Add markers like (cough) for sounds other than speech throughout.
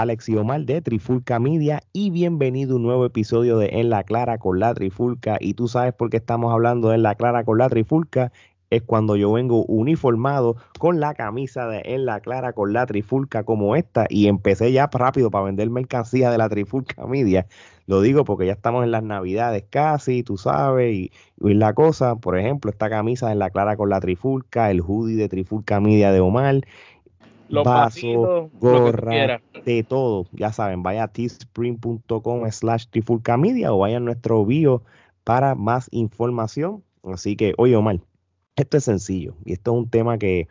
Alex y Omar de Trifulca Media y bienvenido a un nuevo episodio de En la Clara con la Trifulca. Y tú sabes por qué estamos hablando de En la Clara con la Trifulca. Es cuando yo vengo uniformado con la camisa de En la Clara con la Trifulca como esta y empecé ya rápido para vender mercancía de la Trifulca Media. Lo digo porque ya estamos en las navidades casi, tú sabes, y, la cosa, por ejemplo, esta camisa de En la Clara con la Trifulca, el hoodie de Trifulca Media de Omar los vaso, gorra, de todo. Ya saben, vaya a teespring.com slash trifulcamedia o vaya a nuestro bio para más información. Así que, oye Omar, esto es sencillo y esto es un tema que,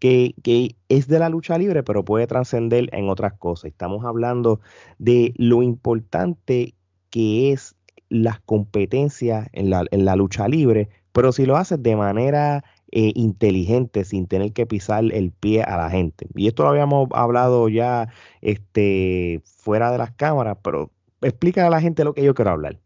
que, que es de la lucha libre, pero puede trascender en otras cosas. Estamos hablando de lo importante que es las competencias en la, en la lucha libre, pero si lo haces de manera eh, inteligente sin tener que pisar el pie a la gente. Y esto lo habíamos hablado ya este, fuera de las cámaras, pero explica a la gente lo que yo quiero hablar.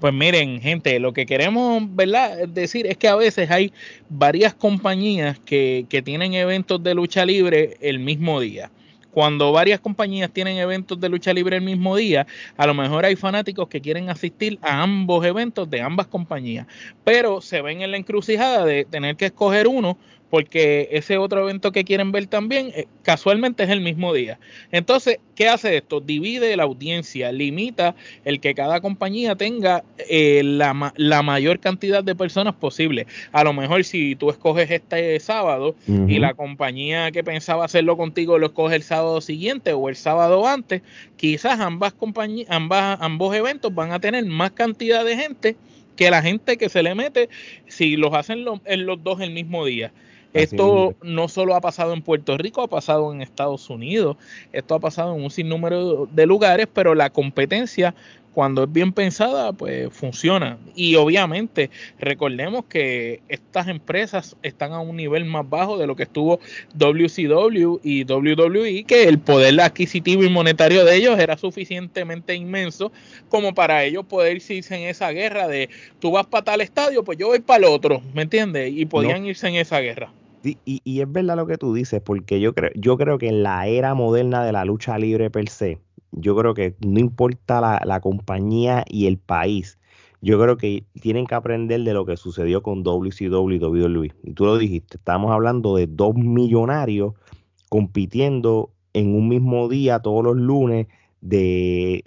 Pues miren, gente, lo que queremos ¿verdad? decir es que a veces hay varias compañías que, que tienen eventos de lucha libre el mismo día cuando varias compañías tienen eventos de lucha libre el mismo día, a lo mejor hay fanáticos que quieren asistir a ambos eventos de ambas compañías, pero se ven en la encrucijada de tener que escoger uno porque ese otro evento que quieren ver también eh, casualmente es el mismo día. Entonces, ¿qué hace esto? Divide la audiencia, limita el que cada compañía tenga eh, la, la, mayor cantidad de personas posible. A lo mejor si tú escoges este sábado y la compañía que pensaba hacerlo contigo lo escoge el sábado siguiente o el sábado antes, quizás ambas compañías, ambas, ambos eventos van a tener más cantidad de gente que la gente que se le mete si los hacen en los dos el mismo día. Esto no solo ha pasado en Puerto Rico, ha pasado en Estados Unidos, esto ha pasado en un sinnúmero de lugares, pero la competencia cuando es bien pensada, pues funciona. Y obviamente, recordemos que estas empresas están a un nivel más bajo de lo que estuvo WCW y WWE, que el poder adquisitivo y monetario de ellos era suficientemente inmenso como para ellos poder irse en esa guerra de tú vas para tal estadio, pues yo voy para el otro, ¿me entiendes? Y podían irse en esa guerra y, es verdad lo que tú dices, porque yo creo, yo creo que en la era moderna de la lucha libre per se, yo creo que no importa la, compañía y el país, yo creo que tienen que aprender de lo que sucedió con WCW y WWE. Y tú lo dijiste, estamos hablando de dos millonarios compitiendo en un mismo día todos los lunes de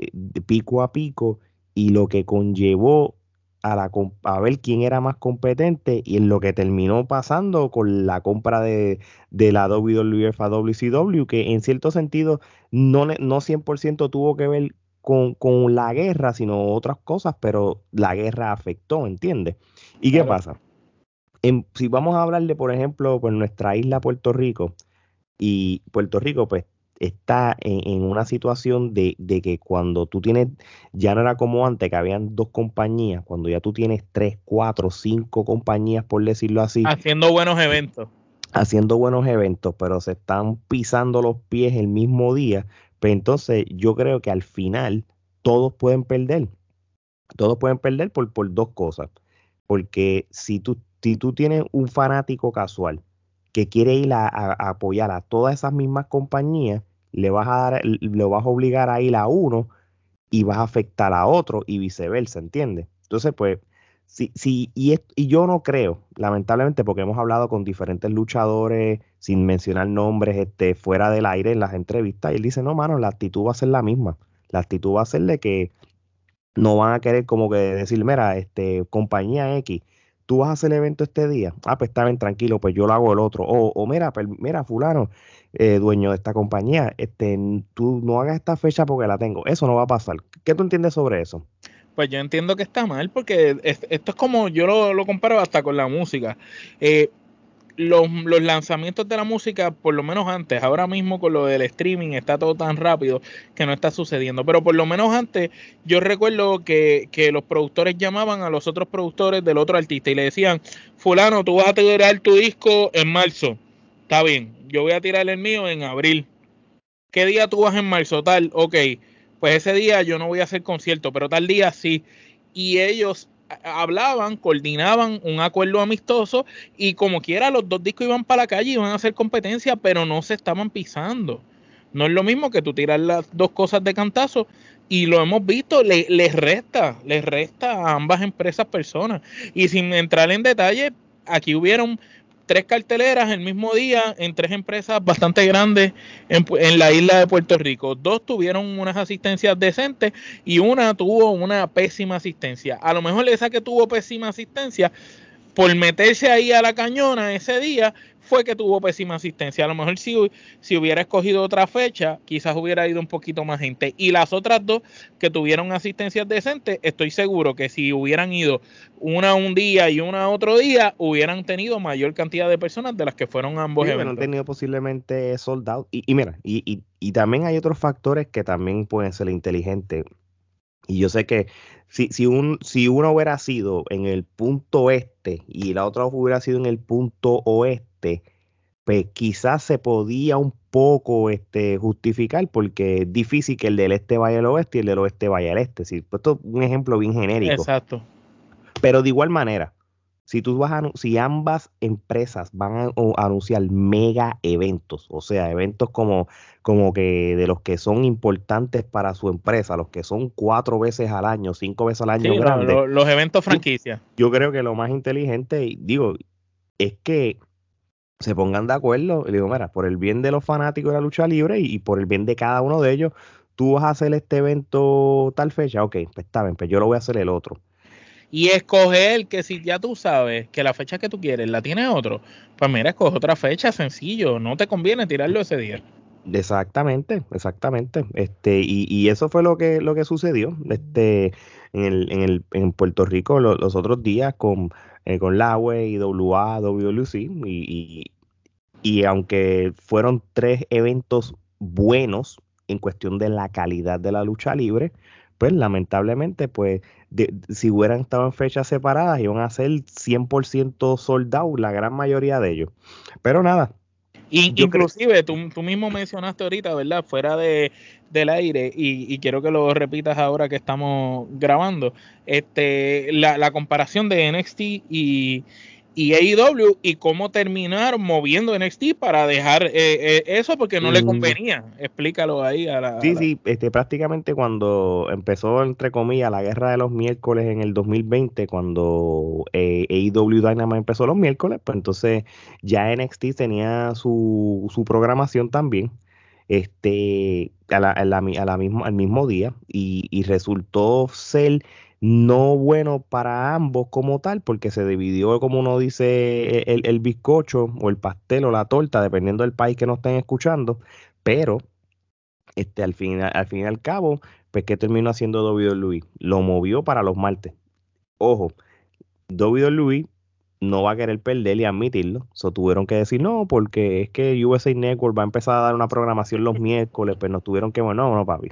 pico a pico y lo que conllevó a, la, a ver quién era más competente y en lo que terminó pasando con la compra de, de la WWF a WCW, que en cierto sentido no, no 100% tuvo que ver con, con, la guerra, sino otras cosas, pero la guerra afectó, ¿entiendes? ¿Y qué pasa? En, si vamos a hablar de, por ejemplo, pues nuestra isla Puerto Rico, y Puerto Rico, pues está en, una situación de, que cuando tú tienes, ya no era como antes, que habían dos compañías, cuando ya tú tienes tres, cuatro, cinco compañías, por decirlo así. Haciendo buenos eventos. Haciendo buenos eventos, pero se están pisando los pies el mismo día. Pues entonces yo creo que al final todos pueden perder. Todos pueden perder por, por dos cosas. Porque si tú, si tú tienes un fanático casual que quiere ir a, apoyar a todas esas mismas compañías, le vas a dar, lo vas a obligar a ir a uno y vas a afectar a otro y viceversa, ¿entiendes? Entonces, pues, sí, sí, y, y yo no creo, lamentablemente, porque hemos hablado con diferentes luchadores, sin mencionar nombres, este, fuera del aire en las entrevistas, y él dice, no, mano, la actitud va a ser la misma. La actitud va a ser de que no van a querer como que decir, mira, este, compañía X, tú vas a hacer el evento este día, ah, pues está bien, tranquilo, pues yo lo hago el otro, o, o mira, mira, fulano, eh, dueño de esta compañía, este, tú no hagas esta fecha porque la tengo, eso no va a pasar. ¿Qué tú entiendes sobre eso? Pues yo entiendo que está mal, porque esto es como, yo lo, lo comparo hasta con la música. Eh, los, lanzamientos de la música, por lo menos antes, ahora mismo con lo del streaming está todo tan rápido que no está sucediendo, pero por lo menos antes yo recuerdo que, los productores llamaban a los otros productores del otro artista y le decían, fulano, tú vas a tirar tu disco en marzo, está bien, yo voy a tirar el mío en abril. ¿Qué día tú vas en marzo? Tal, ok, pues ese día yo no voy a hacer concierto, pero tal día sí. Y ellos hablaban, coordinaban un acuerdo amistoso y como quiera los dos discos iban para la calle, iban a hacer competencia, pero no se estaban pisando. No es lo mismo que tú tirar las dos cosas de cantazo y lo hemos visto, le, les resta, les resta a ambas empresas personas. Y sin entrar en detalle, aquí hubieron tres carteleras el mismo día en tres empresas bastante grandes en, la isla de Puerto Rico. Dos tuvieron unas asistencias decentes y una tuvo una pésima asistencia. A lo mejor esa que tuvo pésima asistencia, por meterse ahí a la cañona ese día, fue que tuvo pésima asistencia. A lo mejor si, si hubiera escogido otra fecha, quizás hubiera ido un poquito más gente. Y las otras dos que tuvieron asistencias decentes, estoy seguro que si hubieran ido una un día y una otro día, hubieran tenido mayor cantidad de personas de las que fueron ambos sí, eventos. tenido posiblemente soldados. Y, y, mira, y, y, y también hay otros factores que también pueden ser inteligentes. Y yo sé que si, si, un, si uno hubiera sido en el punto este y la otra hubiera sido en el punto oeste, este, pues quizás se podía un poco este, justificar porque es difícil que el del este vaya al oeste y el del oeste vaya al este. ¿sí? Esto es un ejemplo bien genérico. Exacto. Pero de igual manera, si tú vas a, si ambas empresas van a, anunciar mega eventos, o sea, eventos como, como que de los que son importantes para su empresa, los que son cuatro veces al año, cinco veces al año los eventos franquicia. Yo, yo creo que lo más inteligente, digo, es que se pongan de acuerdo. Y digo, mira, por el bien de los fanáticos de la lucha libre y, por el bien de cada uno de ellos, tú vas a hacer este evento tal fecha, ok, pues está bien, pues yo lo voy a hacer el otro. Y escoger que si ya tú sabes que la fecha que tú quieres la tiene otro, pues mira, escoge otra fecha, sencillo, no te conviene tirarlo ese día. Exactamente, exactamente. Este, y, y eso fue lo que, lo que sucedió este, en, el, en, el, en Puerto Rico los otros días con eh, con y WA, WLC, y, y, aunque fueron tres eventos buenos en cuestión de la calidad de la lucha libre, pues lamentablemente, pues si hubieran estado en fechas separadas, iban a ser 100% soldados, la gran mayoría de ellos. Pero nada, inclusive, tú, mismo mencionaste ahorita, ¿verdad? Fuera de, del aire, y, quiero que lo repitas ahora que estamos grabando, este, la, la comparación de NXT y, y AEW y cómo terminar moviendo NXT para dejar eh, eh, eso porque no le mm. convenía. Explícalo ahí a la. Sí, sí, este, prácticamente cuando empezó, entre comillas, la guerra de los miércoles en el 2020, cuando eh, AEW Dynamite empezó los miércoles, pues entonces ya NXT tenía su, su programación también este, a la, a la, a la mismo, al mismo día y, y resultó ser no bueno para ambos como tal, porque se dividió, como uno dice, e, el, bizcocho o el pastel o la torta, dependiendo del país que nos estén escuchando, pero este, al, fin, al fin y al cabo, pues ¿qué terminó haciendo Luis Lo movió para los martes. Ojo, Luis no va a querer perder y admitirlo. So, tuvieron que decir no, porque es que USA Network va a empezar a dar una programación los miércoles, pues nos tuvieron que, bueno, no, no, papi.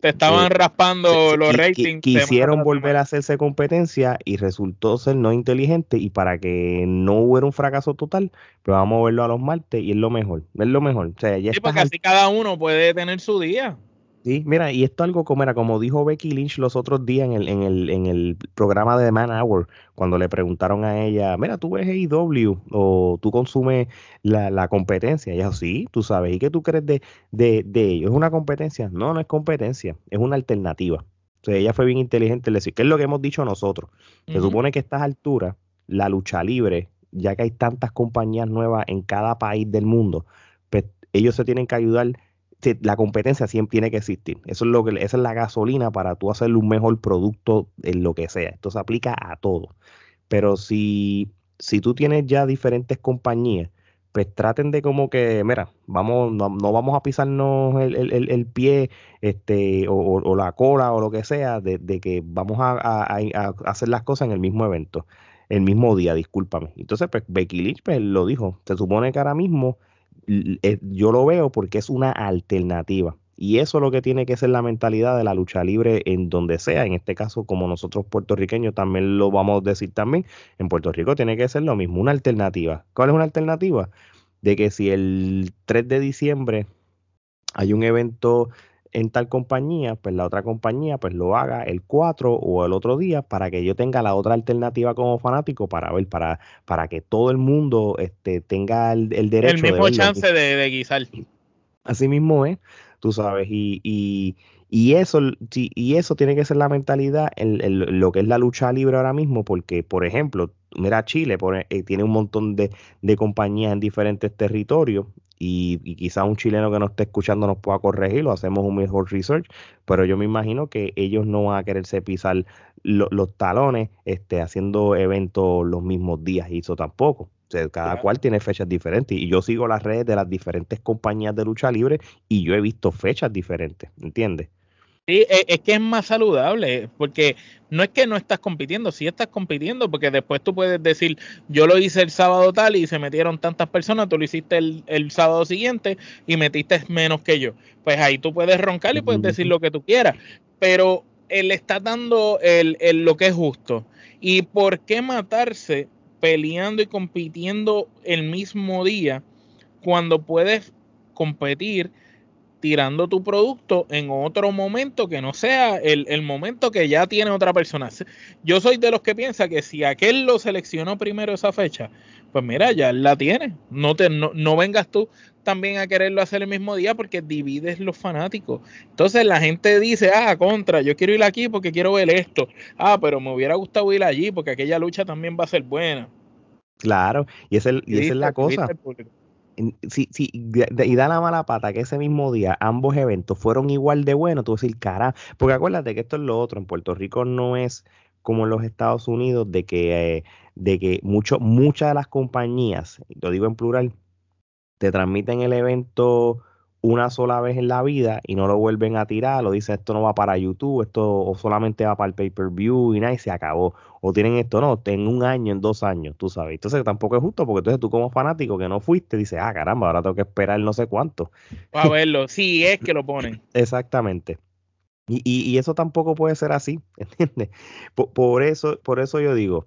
Te estaban raspando los ratings. Quisieron volver a hacerse competencia y resultó ser no inteligente y para que no hubiera un fracaso total, pues vamos a verlo a los martes y es lo mejor, es lo mejor. O sea, sí, porque así cada uno puede tener su día. Sí, mira, y esto algo como era, como dijo Becky Lynch los otros días en el, en el, en el programa de Man Hour, cuando le preguntaron a ella, mira, tú ves AEW o tú consumes la, la competencia. Y ella dijo, sí, tú sabes, ¿y qué tú crees de, de, de ello? ¿Es una competencia? No, no es competencia, es una alternativa. O sea, ella fue bien inteligente en decir, ¿qué es lo que hemos dicho nosotros? Se supone que a estas alturas, la lucha libre, ya que hay tantas compañías nuevas en cada país del mundo, pues ellos se tienen que ayudar la competencia siempre tiene que existir. Eso es lo que, esa es la gasolina para tú hacer un mejor producto en lo que sea. Esto se aplica a todo. Pero si, si tú tienes ya diferentes compañías, pues traten de como que, mira, vamos, no, vamos a pisarnos el, pie este, o, la cola o lo que sea, de, que vamos a, hacer las cosas en el mismo evento, el mismo día, discúlpame. Entonces, pues Becky Lynch pues, lo dijo, se supone que ahora mismo yo lo veo porque es una alternativa. Y eso es lo que tiene que ser la mentalidad de la lucha libre en donde sea. En este caso, como nosotros puertorriqueños también lo vamos a decir también, en Puerto Rico tiene que ser lo mismo, una alternativa. ¿Cuál es una alternativa? De que si el 3 de diciembre hay un evento en tal compañía, pues la otra compañía pues lo haga el 4 o el otro día para que yo tenga la otra alternativa como fanático para ver, para, para que todo el mundo este, tenga el, derecho. El mismo chance de, guisar. Así mismo es, tú sabes, y, y, y eso, y eso tiene que ser la mentalidad en, lo que es la lucha libre ahora mismo, porque, por ejemplo, mira, Chile eh, tiene un montón de, de, compañías en diferentes territorios y, y quizás un chileno que nos esté escuchando nos pueda corregir, lo hacemos un mejor research, pero yo me imagino que ellos no van a quererse pisar los talones este, haciendo eventos los mismos días y eso tampoco. O sea, cada cual tiene fechas diferentes y yo sigo las redes de las diferentes compañías de lucha libre y yo he visto fechas diferentes, ¿entiendes? Sí, e, es que es más saludable, porque no es que no estás compitiendo, sí estás compitiendo, porque después tú puedes decir, yo lo hice el sábado tal y se metieron tantas personas, tú lo hiciste el, sábado siguiente y metiste menos que yo. Pues ahí tú puedes roncar y puedes decir lo que tú quieras, pero él está dando el, lo que es justo. ¿Y por qué matarse peleando y compitiendo el mismo día cuando puedes competir? Tirando tu producto en otro momento que no sea el, momento que ya tiene otra persona. Yo soy de los que piensa que si aquel lo seleccionó primero esa fecha, pues mira, ya la tiene. No, te, no, vengas tú también a quererlo hacer el mismo día porque divides los fanáticos. Entonces la gente dice, ah, contra, yo quiero ir aquí porque quiero ver esto. Ah, pero me hubiera gustado ir allí porque aquella lucha también va a ser buena. Claro, y, esa es la cosa si, si, y da la mala pata que ese mismo día ambos eventos fueron igual de buenos, tú vas a decir, cara, porque acuérdate que esto es lo otro, en Puerto Rico no es como en los Estados Unidos, de que, eh, de que mucho, muchas de las compañías, lo digo en plural, te transmiten el evento una sola vez en la vida y no lo vuelven a tirar, lo dice esto no va para YouTube, esto o solamente va para el pay-per-view y nada, y se acabó. O tienen esto, no, en un año, en dos años, tú sabes. Entonces tampoco es justo, porque entonces tú como fanático que no fuiste, dices, ah, caramba, ahora tengo que esperar no sé cuánto. A verlo, sí, es que lo ponen. (laughs) Exactamente. Y, y, eso tampoco puede ser así, (laughs) ¿entiendes? por, eso, por eso yo digo,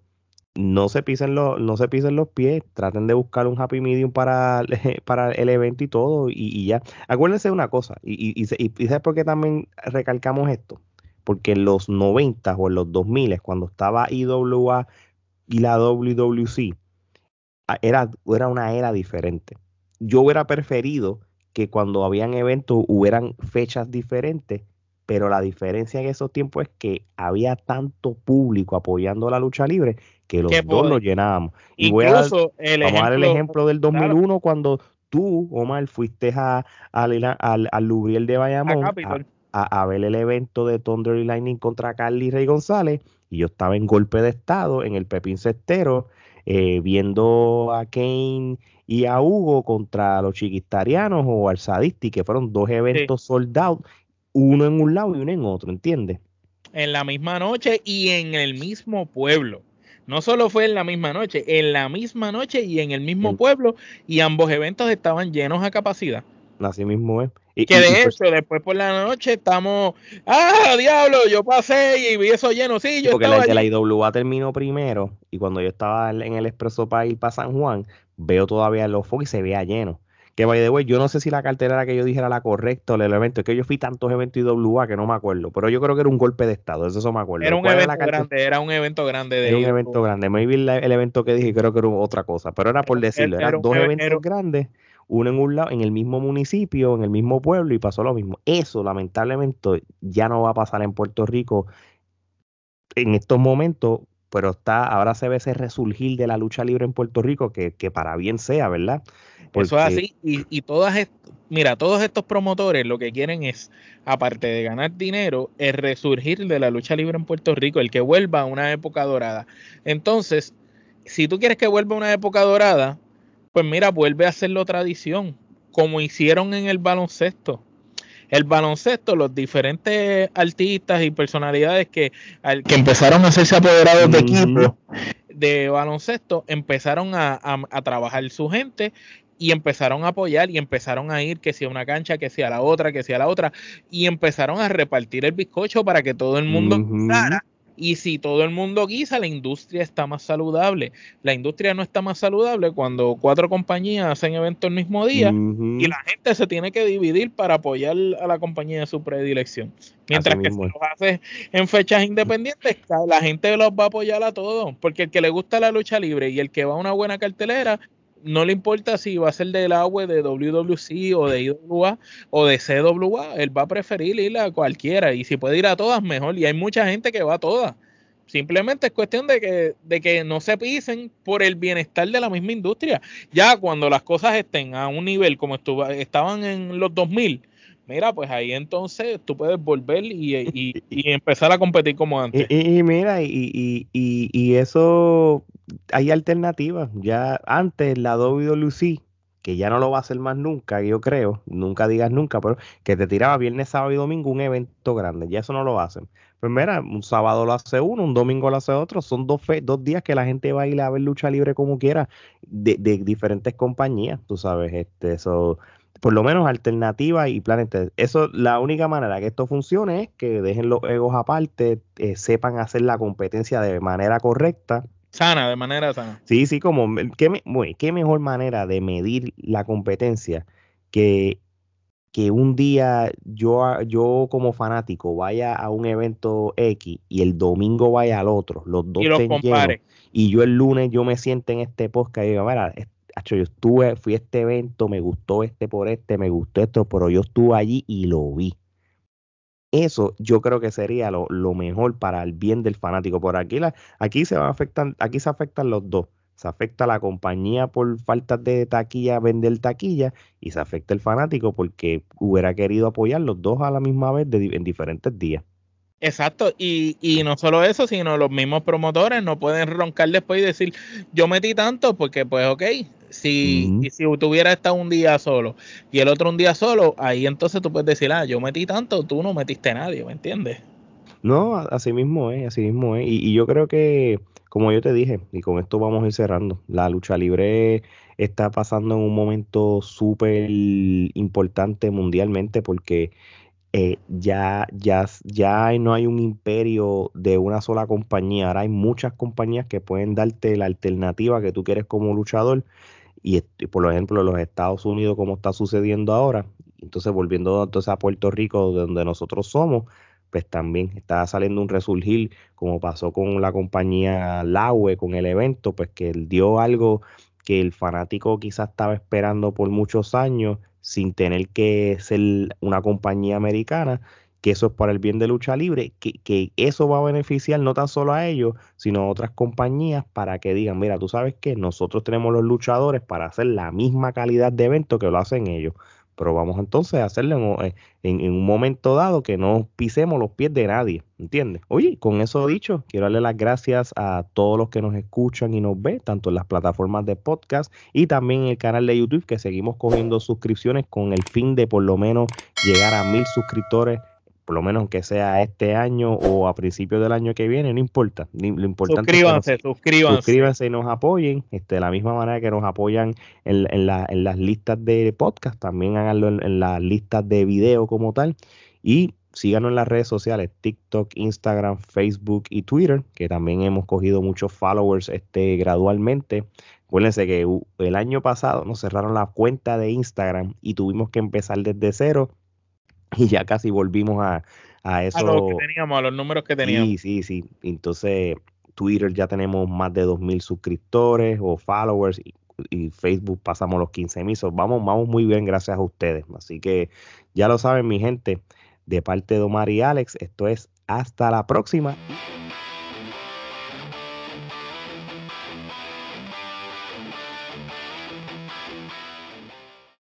no se pisen los, no se pisen los pies, traten de buscar un happy medium para, (laughs) para el evento y todo, y, ya. Acuérdense de una cosa, y, y, y, ¿sabes por qué también recalcamos esto? Porque en los 90 o en los 2000, cuando estaba IWA y la WWC, era, era una era diferente. Yo hubiera preferido que cuando habían eventos hubieran fechas diferentes pero la diferencia en esos tiempos es que había tanto público apoyando la lucha libre que los dos lo llenábamos. Y voy a, vamos a dar el ejemplo del 2001 cuando tú, Omar, fuiste a, al, al, Lubriel de Bayamón a, ver el evento de Thunder y Lightning contra Carly Rey González y yo estaba en golpe de estado en el Pepín Cestero eh, viendo a Kane y a Hugo contra los chiquistarianos o al Sadisti, que fueron dos eventos soldados uno en un lado y uno en otro, ¿entiendes? En la misma noche y en el mismo pueblo. No solo fue en la misma noche, en la misma noche y en el mismo pueblo, y ambos eventos estaban llenos a capacidad. Así mismo es. Y, que de pues hecho, después por la noche estamos, ¡ah, diablo! Yo pasé y vi eso lleno, sí, yo Porque la, la IWA terminó primero, y cuando yo estaba en el expreso para ir para San Juan, veo todavía los focos y se vea lleno. Que by the way, yo no sé si la cartera que yo dije era la correcta o el evento. Es que yo fui tantos eventos IWA que no me acuerdo. Pero yo creo que era un golpe de estado. Eso, me acuerdo. Era un evento grande. Era un evento grande. De era un evento grande. Maybe el evento que dije creo que era otra cosa. Pero era por decirlo. Eran dos eventos grandes. Uno en un lado, en el mismo municipio, en el mismo pueblo y pasó lo mismo. Eso, lamentablemente, ya no va a pasar en Puerto Rico en estos momentos pero está, ahora se ve ese resurgir de la lucha libre en Puerto Rico, que, que para bien sea, ¿verdad? Eso es así, y, y todas, mira, todos estos promotores lo que quieren es, aparte de ganar dinero, es resurgir de la lucha libre en Puerto Rico, el que vuelva a una época dorada. Entonces, si tú quieres que vuelva a una época dorada, pues mira, vuelve a hacerlo tradición, como hicieron en el baloncesto el baloncesto, los diferentes artistas y personalidades que, que empezaron a hacerse apoderados de equipo. De baloncesto, empezaron a, trabajar su gente y empezaron a apoyar y empezaron a ir que sea una cancha, que sea la otra, que sea la otra y empezaron a repartir el bizcocho para que todo el mundo y si todo el mundo guisa, la industria está más saludable. La industria no está más saludable cuando cuatro compañías hacen eventos el mismo día y la gente se tiene que dividir para apoyar a la compañía de su predilección. Mientras que si lo hace en fechas independientes, la gente los va a apoyar a todos. Porque el que le gusta la lucha libre y el que va a una buena cartelera, no le importa si va a ser del agua de WWC o de IWA o de CWA, él va a preferir ir a cualquiera y si puede ir a todas mejor y hay mucha gente que va a todas. Simplemente es cuestión de que, de que no se pisen por el bienestar de la misma industria. Ya cuando las cosas estén a un nivel como estuvo, estaban en los 2000, mira, pues ahí entonces tú puedes volver y, empezar a competir como antes. Y, mira, y, y, eso hay alternativas. Ya antes la WWC, que ya no lo va a hacer más nunca, yo creo, nunca digas nunca, pero que te tiraba viernes, sábado y domingo un evento grande, ya eso no lo hacen. Pues mira, un sábado lo hace uno, un domingo lo hace otro, son dos, dos días que la gente va a ir a ver lucha libre como quiera, de, diferentes compañías, tú sabes, este, eso por lo menos alternativa y planes. Eso, la única manera que esto funcione es que dejen los egos aparte, eh, sepan hacer la competencia de manera correcta. Sana, de manera sana. Sí, sí, como, ¿qué, qué mejor manera de medir la competencia que, que un día yo, yo como fanático vaya a un evento X y el domingo vaya al otro, los dos y y yo el lunes yo me siento en este podcast y digo, mira, yo estuve, fui a este evento, me gustó este por este, me gustó esto, pero yo estuve allí y lo vi. Eso yo creo que sería lo, mejor para el bien del fanático. Por aquí, la, aquí se van aquí se afectan los dos. Se afecta la compañía por falta de taquilla, vender taquilla, y se afecta el fanático porque hubiera querido apoyar los dos a la misma vez en diferentes días. Exacto, y, y no solo eso, sino los mismos promotores no pueden roncar después y decir, yo metí tanto, porque pues ok, si, si tuviera estado un día solo y el otro un día solo, ahí entonces tú puedes decir, ah, yo metí tanto, tú no metiste a nadie, ¿me entiendes? No, así mismo es, así mismo es. Y, y, yo creo que, como yo te dije, y con esto vamos a ir cerrando, la lucha libre está pasando en un momento súper importante mundialmente porque eh, ya, ya, ya no hay un imperio de una sola compañía, ahora hay muchas compañías que pueden darte la alternativa que tú quieres como luchador. Y, por ejemplo, en los Estados Unidos, como está sucediendo ahora, entonces volviendo entonces a Puerto Rico, donde nosotros somos, pues también está saliendo un resurgir, como pasó con la compañía Laue, con el evento, pues que dio algo que el fanático quizás estaba esperando por muchos años sin tener que ser una compañía americana, que eso es para el bien de lucha libre, que, que, eso va a beneficiar no tan solo a ellos, sino a otras compañías para que digan, mira, tú sabes que nosotros tenemos los luchadores para hacer la misma calidad de evento que lo hacen ellos pero vamos entonces a hacerlo eh, en, un momento dado que no pisemos los pies de nadie, ¿entiendes? Oye, con eso dicho, quiero darle las gracias a todos los que nos escuchan y nos ven, tanto en las plataformas de podcast y también en el canal de YouTube, que seguimos cogiendo suscripciones con el fin de por lo menos llegar a mil suscriptores por lo menos que sea este año o a principios del año que viene, no importa. Lo importante suscríbanse, suscríbanse. Suscríbanse y nos apoyen. Este, de la misma manera que nos apoyan en, en, en las listas de podcast, también háganlo en, las listas de video como tal. Y síganos en las redes sociales, TikTok, Instagram, Facebook y Twitter, que también hemos cogido muchos followers este, gradualmente. Acuérdense que el año pasado nos cerraron la cuenta de Instagram y tuvimos que empezar desde cero y ya casi volvimos a, a eso. A lo que teníamos, a los números que teníamos. Sí, sí, sí. Entonces, Twitter ya tenemos más de 2.000 suscriptores o followers y, Facebook pasamos los 15.000. vamos, vamos muy bien gracias a ustedes. Así que ya lo saben, mi gente, de parte de Omar y Alex, esto es hasta la próxima.